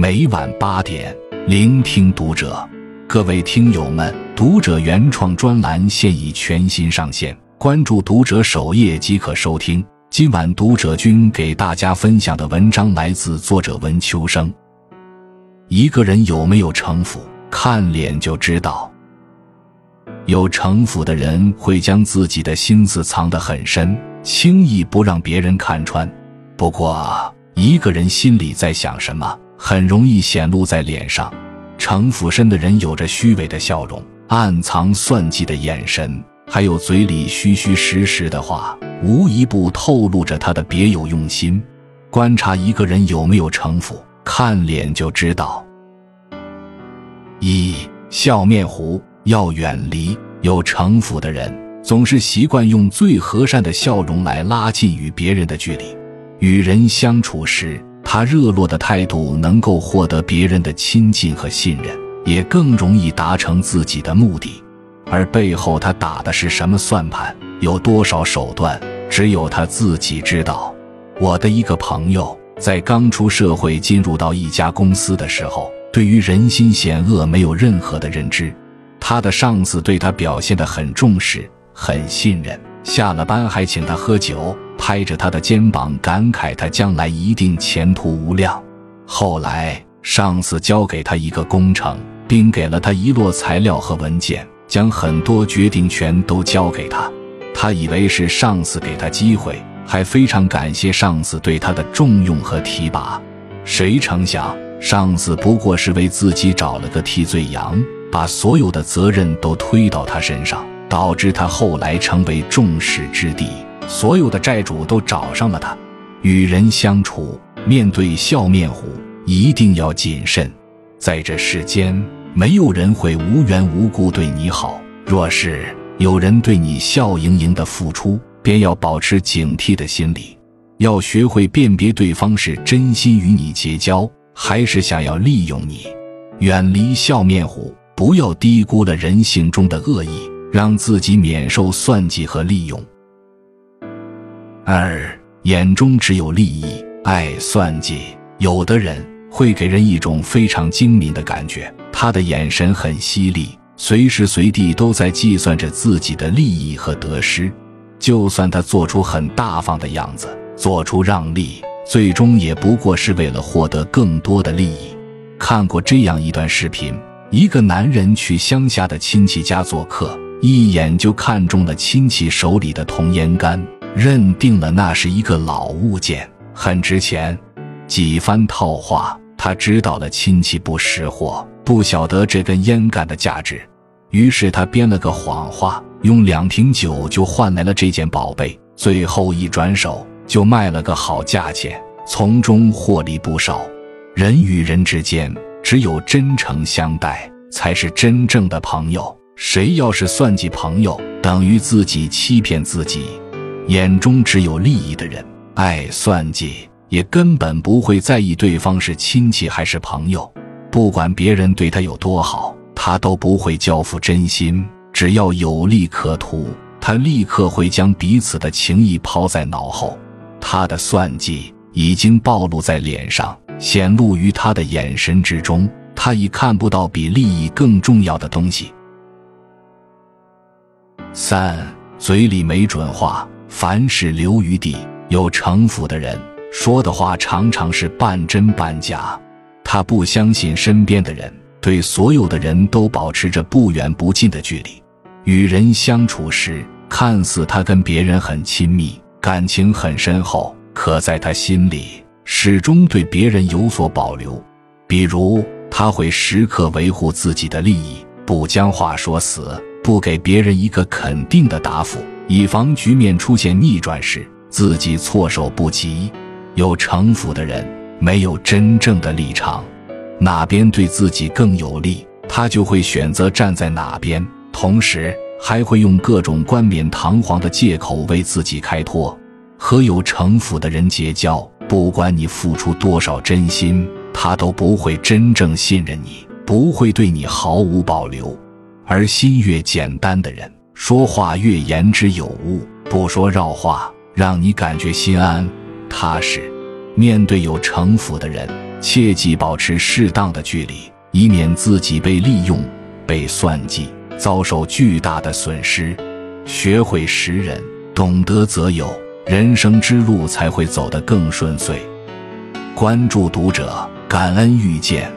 每晚八点，聆听读者。各位听友们，读者原创专栏现已全新上线，关注读者首页即可收听。今晚读者君给大家分享的文章来自作者文秋生。一个人有没有城府，看脸就知道。有城府的人会将自己的心思藏得很深，轻易不让别人看穿。不过，一个人心里在想什么？很容易显露在脸上，城府深的人有着虚伪的笑容，暗藏算计的眼神，还有嘴里虚虚实实的话，无一不透露着他的别有用心。观察一个人有没有城府，看脸就知道。一笑面虎要远离有城府的人，总是习惯用最和善的笑容来拉近与别人的距离，与人相处时。他热络的态度能够获得别人的亲近和信任，也更容易达成自己的目的。而背后他打的是什么算盘，有多少手段，只有他自己知道。我的一个朋友在刚出社会进入到一家公司的时候，对于人心险恶没有任何的认知。他的上司对他表现得很重视，很信任，下了班还请他喝酒。拍着他的肩膀，感慨他将来一定前途无量。后来，上司交给他一个工程，并给了他一摞材料和文件，将很多决定权都交给他。他以为是上司给他机会，还非常感谢上司对他的重用和提拔。谁成想，上司不过是为自己找了个替罪羊，把所有的责任都推到他身上，导致他后来成为众矢之的。所有的债主都找上了他，与人相处，面对笑面虎，一定要谨慎。在这世间，没有人会无缘无故对你好。若是有人对你笑盈盈的付出，便要保持警惕的心理，要学会辨别对方是真心与你结交，还是想要利用你。远离笑面虎，不要低估了人性中的恶意，让自己免受算计和利用。二眼中只有利益，爱算计。有的人会给人一种非常精明的感觉，他的眼神很犀利，随时随地都在计算着自己的利益和得失。就算他做出很大方的样子，做出让利，最终也不过是为了获得更多的利益。看过这样一段视频：一个男人去乡下的亲戚家做客，一眼就看中了亲戚手里的铜烟杆。认定了那是一个老物件，很值钱。几番套话，他知道了亲戚不识货，不晓得这根烟杆的价值。于是他编了个谎话，用两瓶酒就换来了这件宝贝。最后一转手就卖了个好价钱，从中获利不少。人与人之间，只有真诚相待，才是真正的朋友。谁要是算计朋友，等于自己欺骗自己。眼中只有利益的人，爱算计，也根本不会在意对方是亲戚还是朋友。不管别人对他有多好，他都不会交付真心。只要有利可图，他立刻会将彼此的情谊抛在脑后。他的算计已经暴露在脸上，显露于他的眼神之中。他已看不到比利益更重要的东西。三，嘴里没准话。凡事留余地，有城府的人说的话常常是半真半假。他不相信身边的人，对所有的人都保持着不远不近的距离。与人相处时，看似他跟别人很亲密，感情很深厚，可在他心里始终对别人有所保留。比如，他会时刻维护自己的利益，不将话说死，不给别人一个肯定的答复。以防局面出现逆转时，自己措手不及。有城府的人没有真正的立场，哪边对自己更有利，他就会选择站在哪边，同时还会用各种冠冕堂皇的借口为自己开脱。和有城府的人结交，不管你付出多少真心，他都不会真正信任你，不会对你毫无保留。而心越简单的人。说话越言之有物，不说绕话，让你感觉心安踏实。面对有城府的人，切记保持适当的距离，以免自己被利用、被算计，遭受巨大的损失。学会识人，懂得则有，人生之路才会走得更顺遂。关注读者，感恩遇见。